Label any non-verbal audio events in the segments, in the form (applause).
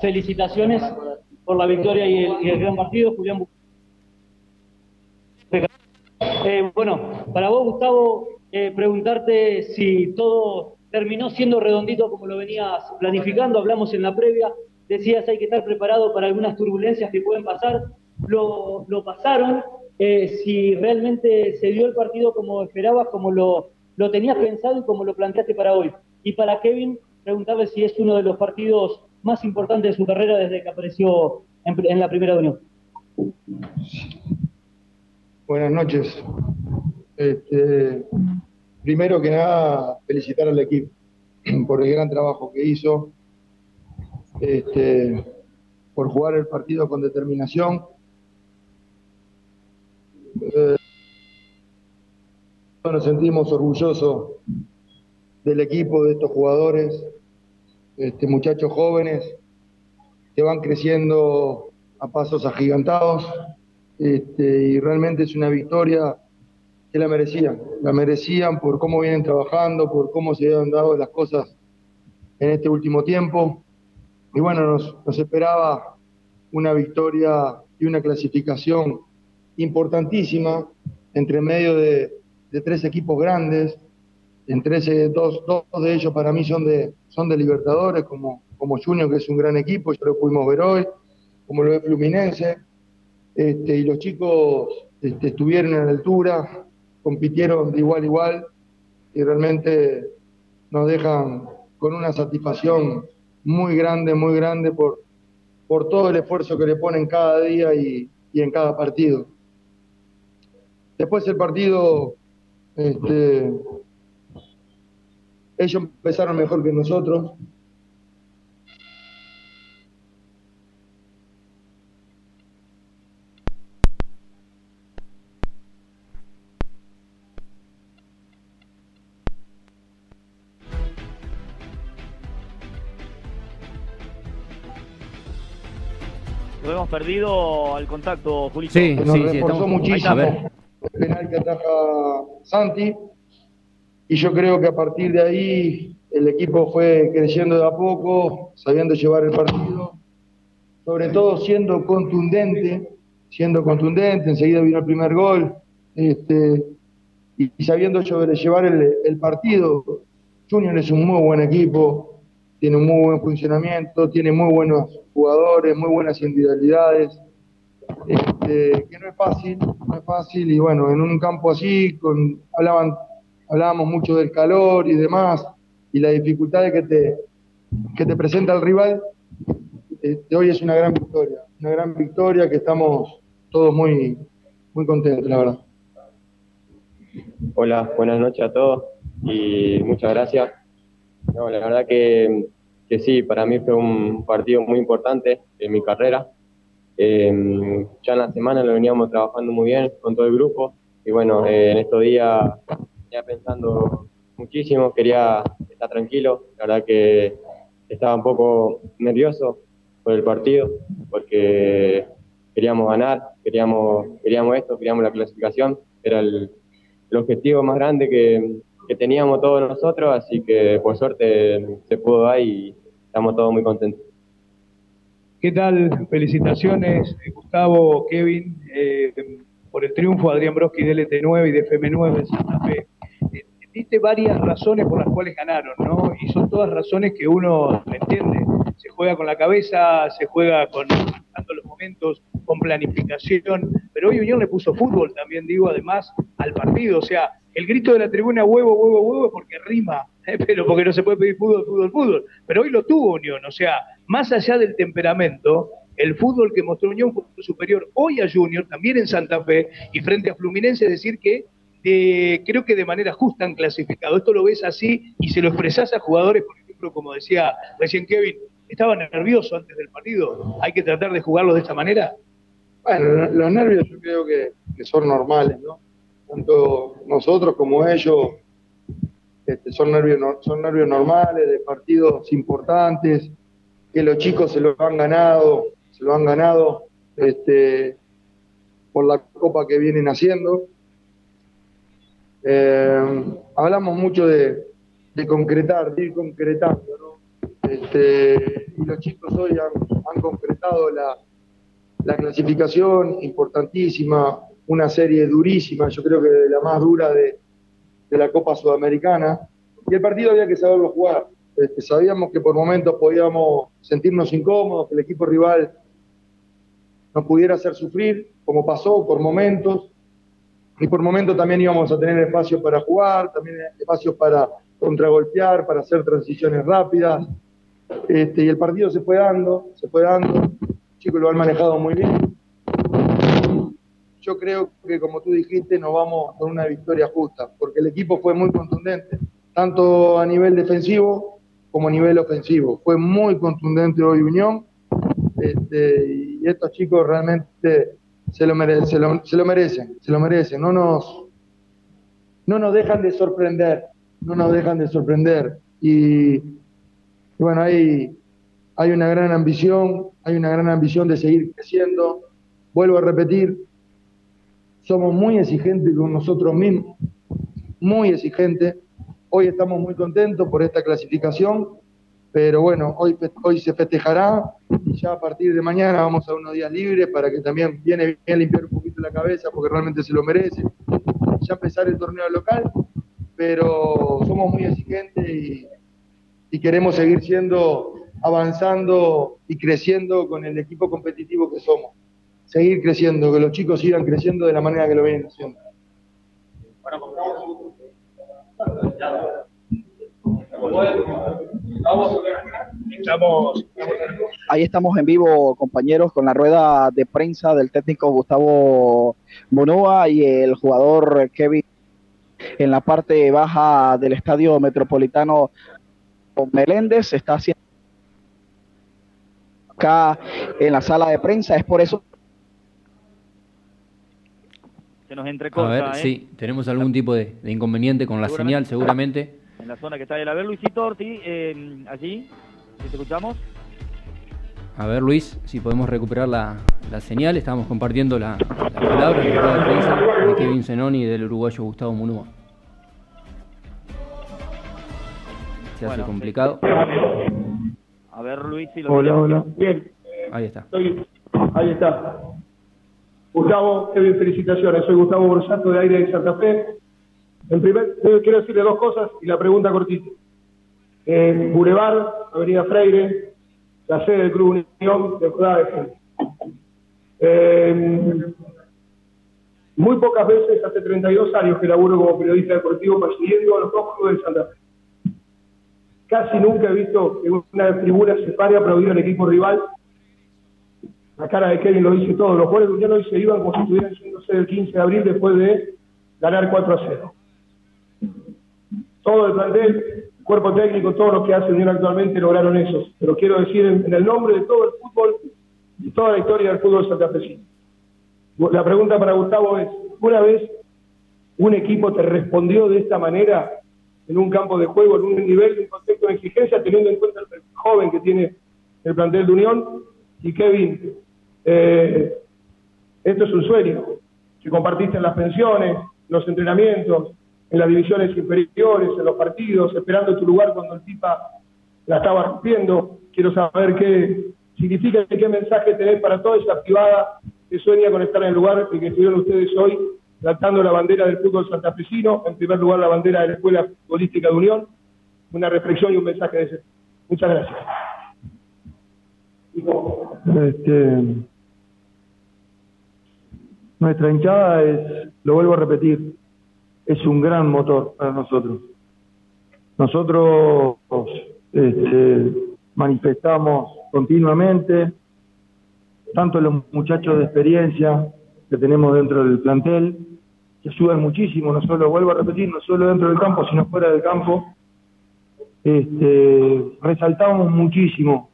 felicitaciones por la victoria y el, gran partido, Julián. Eh, bueno, para vos, Gustavo, eh, preguntarte si todo terminó siendo redondito como lo venías planificando. Hablamos en la previa, decías hay que estar preparado para algunas turbulencias que pueden pasar. Lo, lo pasaron. Eh, si realmente se dio el partido como esperabas, como lo, lo tenías pensado y como lo planteaste para hoy. Y para Kevin, preguntarle si es uno de los partidos más importantes de su carrera desde que apareció en, la primera unión. Buenas noches. Este, primero que nada, felicitar al equipo por el gran trabajo que hizo, este, por jugar el partido con determinación. Eh, nos sentimos orgullosos del equipo, de estos jugadores, este, muchachos jóvenes que van creciendo a pasos agigantados este, y realmente es una victoria que la merecían, la merecían por cómo vienen trabajando, por cómo se han dado las cosas en este último tiempo. Y bueno, nos, esperaba una victoria y una clasificación importantísima entre medio de, de tres equipos grandes, entre ese, dos, dos de ellos para mí son de, son de Libertadores, como, como Junior, que es un gran equipo, ya lo pudimos ver hoy, como lo de Fluminense, este, y los chicos este, estuvieron a la altura, compitieron de igual a igual, y realmente nos dejan con una satisfacción muy grande, muy grande por, por todo el esfuerzo que le ponen cada día y, y en cada partido. Después el partido este, ellos empezaron mejor que nosotros. Lo hemos perdido al contacto, Julito. Sí, nos sí, reforzó muchísimo el penal que ataja Santi y yo creo que a partir de ahí el equipo fue creciendo de a poco, sabiendo llevar el partido, sobre todo siendo contundente, siendo contundente, enseguida vino el primer gol, este, y, sabiendo llevar el, el, partido. Junior es un muy buen equipo, tiene un muy buen funcionamiento, tiene muy buenos jugadores, muy buenas individualidades, este, que no es fácil, no es fácil, y bueno, en un campo así, con, hablaban hablábamos mucho del calor y demás, y la dificultad que te, que te presenta el rival, este, hoy es una gran victoria, una gran victoria que estamos todos muy, muy contentos, la verdad. Hola, buenas noches a todos y muchas gracias. No, la verdad que, que sí, para mí fue un partido muy importante en mi carrera. Eh, ya en la semana lo veníamos trabajando muy bien con todo el grupo y bueno, eh, en estos días ya pensando muchísimo, quería estar tranquilo, la verdad que estaba un poco nervioso por el partido, porque queríamos ganar, queríamos, queríamos esto, queríamos la clasificación, era el, objetivo más grande que, teníamos todos nosotros, así que por suerte se pudo dar y estamos todos muy contentos. ¿Qué tal? Felicitaciones, Gustavo, Kevin, eh, por el triunfo Adrián Broski de LT9 y de FM9 en Santa Fe varias razones por las cuales ganaron, ¿no? Y son todas razones que uno entiende. Se juega con la cabeza, se juega con los momentos, con planificación, pero hoy Unión le puso fútbol también, digo, además al partido. O sea, el grito de la tribuna huevo, huevo, huevo porque rima, (laughs) ¿eh? pero porque no se puede pedir fútbol, fútbol, fútbol. Pero hoy lo tuvo Unión, o sea, más allá del temperamento, el fútbol que mostró Unión fue superior hoy a Junior, también en Santa Fe, y frente a Fluminense, decir que creo que de manera justa han clasificado. Esto lo ves así y se lo expresás a jugadores, por ejemplo, como decía recién Kevin, estaban nerviosos antes del partido. ¿Hay que tratar de jugarlo de esta manera? Bueno, los nervios yo creo que, son normales, ¿no? Tanto nosotros como ellos este, son, nervios, son nervios normales de partidos importantes, que los chicos se lo han ganado, se lo han ganado este, por la copa que vienen haciendo eh, hablamos mucho de, concretar, de ir concretando, ¿no? Este, y los chicos hoy han, concretado la, clasificación importantísima, una serie durísima, yo creo que la más dura de, la Copa Sudamericana, y el partido había que saberlo jugar. Este, sabíamos que por momentos podíamos sentirnos incómodos, que el equipo rival nos pudiera hacer sufrir, como pasó por momentos, y por momentos también íbamos a tener espacio para jugar, también espacio para contragolpear, para hacer transiciones rápidas. Este, y el partido se fue dando, se fue dando. Los chicos lo han manejado muy bien. Yo creo que, como tú dijiste, nos vamos con una victoria justa, porque el equipo fue muy contundente, tanto a nivel defensivo como a nivel ofensivo. Fue muy contundente hoy Unión. Este, y estos chicos realmente se lo, merecen, se lo, merecen, se lo merecen. No nos, no nos dejan de sorprender, no nos dejan de sorprender. Y, bueno, hay, hay una gran ambición, hay una gran ambición de seguir creciendo. Vuelvo a repetir, somos muy exigentes con nosotros mismos, muy exigentes. Hoy estamos muy contentos por esta clasificación, pero bueno, hoy, hoy se festejará y ya a partir de mañana vamos a unos días libres para que también viene bien limpiar un poquito la cabeza porque realmente se lo merece. Ya empezar el torneo local pero somos muy exigentes y, queremos seguir siendo, avanzando y creciendo con el equipo competitivo que somos. Seguir creciendo, que los chicos sigan creciendo de la manera que lo vienen haciendo. Ahí estamos en vivo, compañeros, con la rueda de prensa del técnico Gustavo Monoa y el jugador Kevin en la parte baja del estadio metropolitano Meléndez. está haciendo acá en la sala de prensa. Es por eso se nos entrecorta. A ver, ¿eh? sí, tenemos algún tipo de, inconveniente con la señal, seguramente. En la zona que está ahí. A ver, Luisito Orti, eh, allí, si te escuchamos. A ver, Luis, si podemos recuperar la, señal. Estamos compartiendo la, palabra la de prensa de Kevin Zenoni y del uruguayo Gustavo Munúa. Se hace complicado. A ver, Luis, si lo Hola, hola. Bien. Ahí está. ahí está. Gustavo, Kevin, felicitaciones. Soy Gustavo Borsato de Aire de Santa Fe. En primer, eh, quiero decirle dos cosas y la pregunta cortita. En Boulevard, Avenida Freire, la sede del Club Unión de de eh, muy pocas veces, hace 32 años que laburo como periodista deportivo persiguiendo a los dos clubes de Santa Fe. Casi nunca he visto que una tribuna se pare aplaudir al equipo rival. La cara de Kevin lo dice todo. Los jugadores de Unión hoy se iban como si estuvieran yéndose el 15 de abril después de ganar 4 a 0. Todo el plantel cuerpo técnico, todos los que hace Unión actualmente lograron eso. Pero quiero decir en, el nombre de todo el fútbol y toda la historia del fútbol santafesino. La pregunta para Gustavo es, ¿una vez un equipo te respondió de esta manera en un campo de juego, en un nivel, en un contexto de exigencia, teniendo en cuenta el joven que tiene el plantel de Unión? Y Kevin, eh, esto es un sueño. Si compartiste en las pensiones, los entrenamientos, en las divisiones inferiores, en los partidos, esperando tu lugar cuando el Pipa la estaba rompiendo. Quiero saber qué significa y qué mensaje tenés para toda esa privada que sueña con estar en el lugar en que estuvieron ustedes hoy, tratando la bandera del fútbol santafesino, en primer lugar la bandera de la Escuela Futbolística de Unión. Una reflexión y un mensaje de ese. Muchas gracias. Este, nuestra hinchada es, lo vuelvo a repetir, es un gran motor para nosotros. Nosotros este, manifestamos continuamente, tanto los muchachos de experiencia que tenemos dentro del plantel, que ayudan muchísimo, no solo, vuelvo a repetir, no solo dentro del campo, sino fuera del campo. Este, resaltamos muchísimo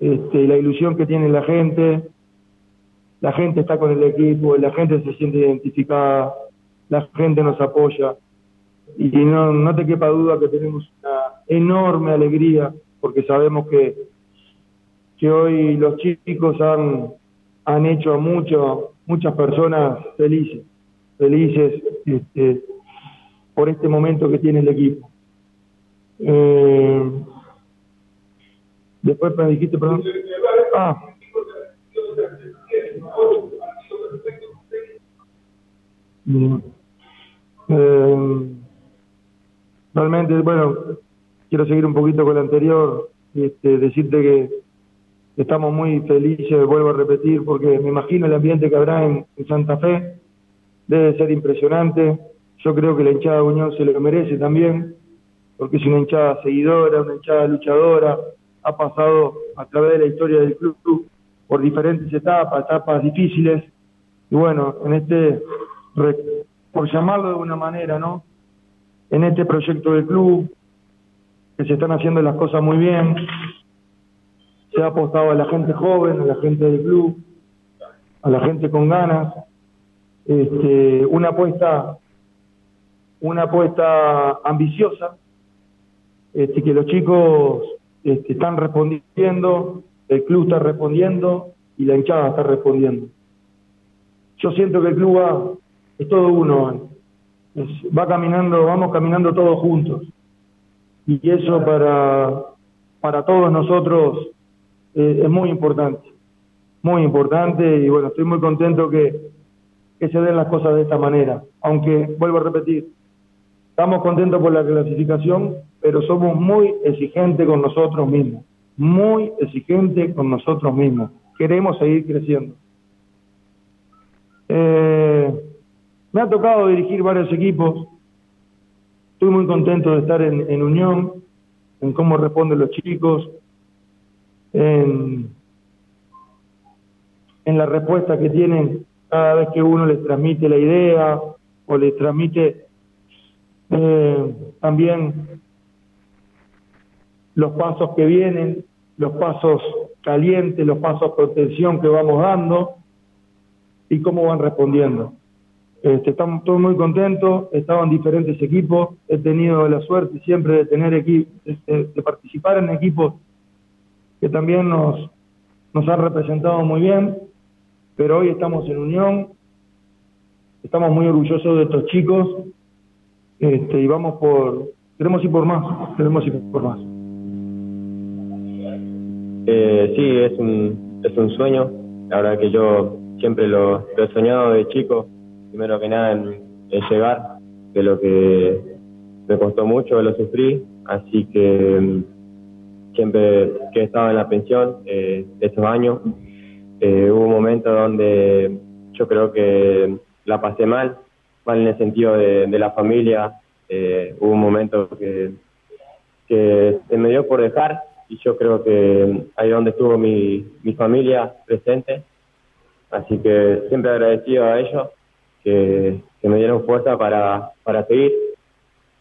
este, la ilusión que tiene la gente, la gente está con el equipo, la gente se siente identificada, la gente nos apoya y no, no te quepa duda que tenemos una enorme alegría porque sabemos que, que hoy los chicos han, han hecho a mucho, muchas personas felices, felices este, por este momento que tiene el equipo. Eh, Después me dijiste, perdón. Ah. Eh, realmente, bueno, quiero seguir un poquito con lo anterior, este, decirte que estamos muy felices, vuelvo a repetir, porque me imagino el ambiente que habrá en, Santa Fe, debe ser impresionante, yo creo que la hinchada de Unión se lo merece también, porque es una hinchada seguidora, una hinchada luchadora, ha pasado a través de la historia del club por diferentes etapas, etapas difíciles, y bueno, en este, por llamarlo de una manera, ¿no? En este proyecto del club, que se están haciendo las cosas muy bien, se ha apostado a la gente joven, a la gente del club, a la gente con ganas, este, una apuesta, una apuesta ambiciosa, este, que los chicos este, están respondiendo, el club está respondiendo y la hinchada está respondiendo. Yo siento que el club va, es todo uno, va caminando, vamos caminando todos juntos. Y eso para, para todos nosotros es muy importante, muy importante y bueno, estoy muy contento que, que se den las cosas de esta manera. Aunque, vuelvo a repetir, estamos contentos por la clasificación, pero somos muy exigentes con nosotros mismos, muy exigentes con nosotros mismos. Queremos seguir creciendo. Eh, me ha tocado dirigir varios equipos. Estoy muy contento de estar en, unión, en cómo responden los chicos, en, en la respuesta que tienen cada vez que uno les transmite la idea o les transmite eh, también los pasos que vienen, los pasos calientes, los pasos de protección que vamos dando y cómo van respondiendo. Este, estamos todos muy contentos, en diferentes equipos, he tenido la suerte siempre de tener equipos, de participar en equipos que también nos, nos han representado muy bien, pero hoy estamos en unión, estamos muy orgullosos de estos chicos este, y vamos por, queremos ir por más, queremos ir por más. Eh, sí, es un, es un sueño, la verdad que yo siempre lo, he soñado de chico, primero que nada en, llegar, de lo que me costó mucho, lo sufrí, así que siempre que he estado en la pensión eh, de esos años, eh, hubo un momento donde yo creo que la pasé mal, mal en el sentido de, la familia, eh, hubo un momento que, que se me dio por dejar y yo creo que ahí donde estuvo mi, mi familia presente, así que siempre agradecido a ellos que, que me dieron fuerza para, para seguir.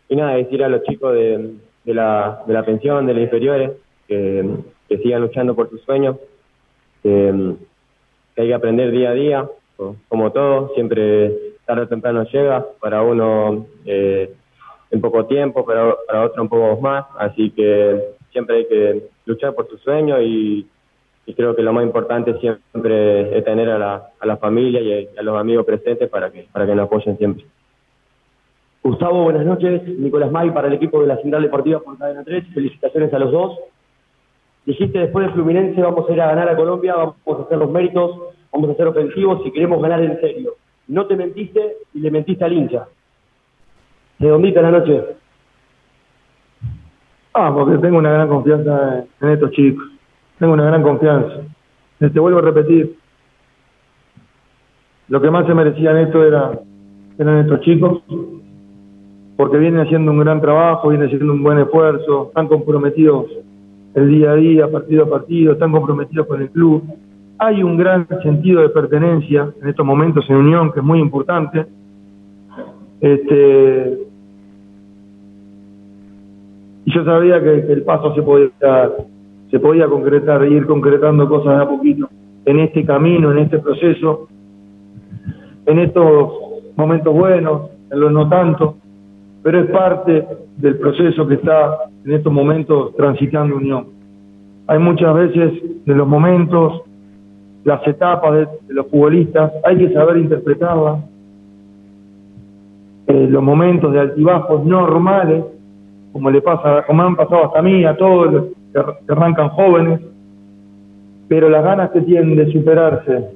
Y nada, decir a los chicos de, de la, de la pensión, de las inferiores, que, que sigan luchando por sus sueños, que, hay que aprender día a día, como todo, siempre tarde o temprano llega, para uno eh, en poco tiempo, pero para otro un poco más, así que siempre hay que luchar por sus sueños y, creo que lo más importante siempre es tener a la, a la familia y a los amigos presentes para que, para que nos apoyen siempre. Gustavo, buenas noches. Nicolás May para el equipo de la Central Deportiva por Cadena 3. Felicitaciones a los dos. Dijiste después de Fluminense vamos a ir a ganar a Colombia, vamos a hacer los méritos, vamos a ser ofensivos y queremos ganar en serio. No te mentiste y le mentiste al hincha. Redondita la noche. Ah, porque tengo una gran confianza en estos chicos. Tengo una gran confianza. Te este, vuelvo a repetir. Lo que más se merecían esto era, eran estos chicos, porque vienen haciendo un gran trabajo, vienen haciendo un buen esfuerzo, están comprometidos el día a día, partido a partido, están comprometidos con el club. Hay un gran sentido de pertenencia en estos momentos en unión, que es muy importante. Este, y yo sabía que, el paso se podía, se podía concretar, ir concretando cosas de a poquito en este camino, en este proceso, en estos momentos buenos, en los no tanto, pero es parte del proceso que está en estos momentos transitando Unión. Hay muchas veces de los momentos, las etapas de, los futbolistas, hay que saber interpretarlas. Eh, los momentos de altibajos normales, como le pasa, como han pasado hasta a mí, a todos ar- que arrancan jóvenes, pero las ganas que tienen de superarse,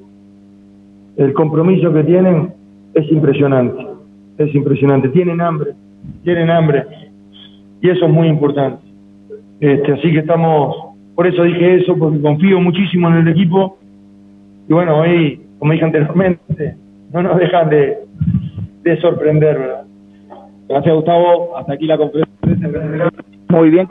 el compromiso que tienen es impresionante, es impresionante. Tienen hambre, tienen hambre y eso es muy importante. Este, así que estamos, por eso dije eso, porque confío muchísimo en el equipo y bueno, hoy, como dije anteriormente, no nos dejan de, de sorprender, ¿verdad? Gracias, Gustavo. Hasta aquí la conferencia. Muy bien.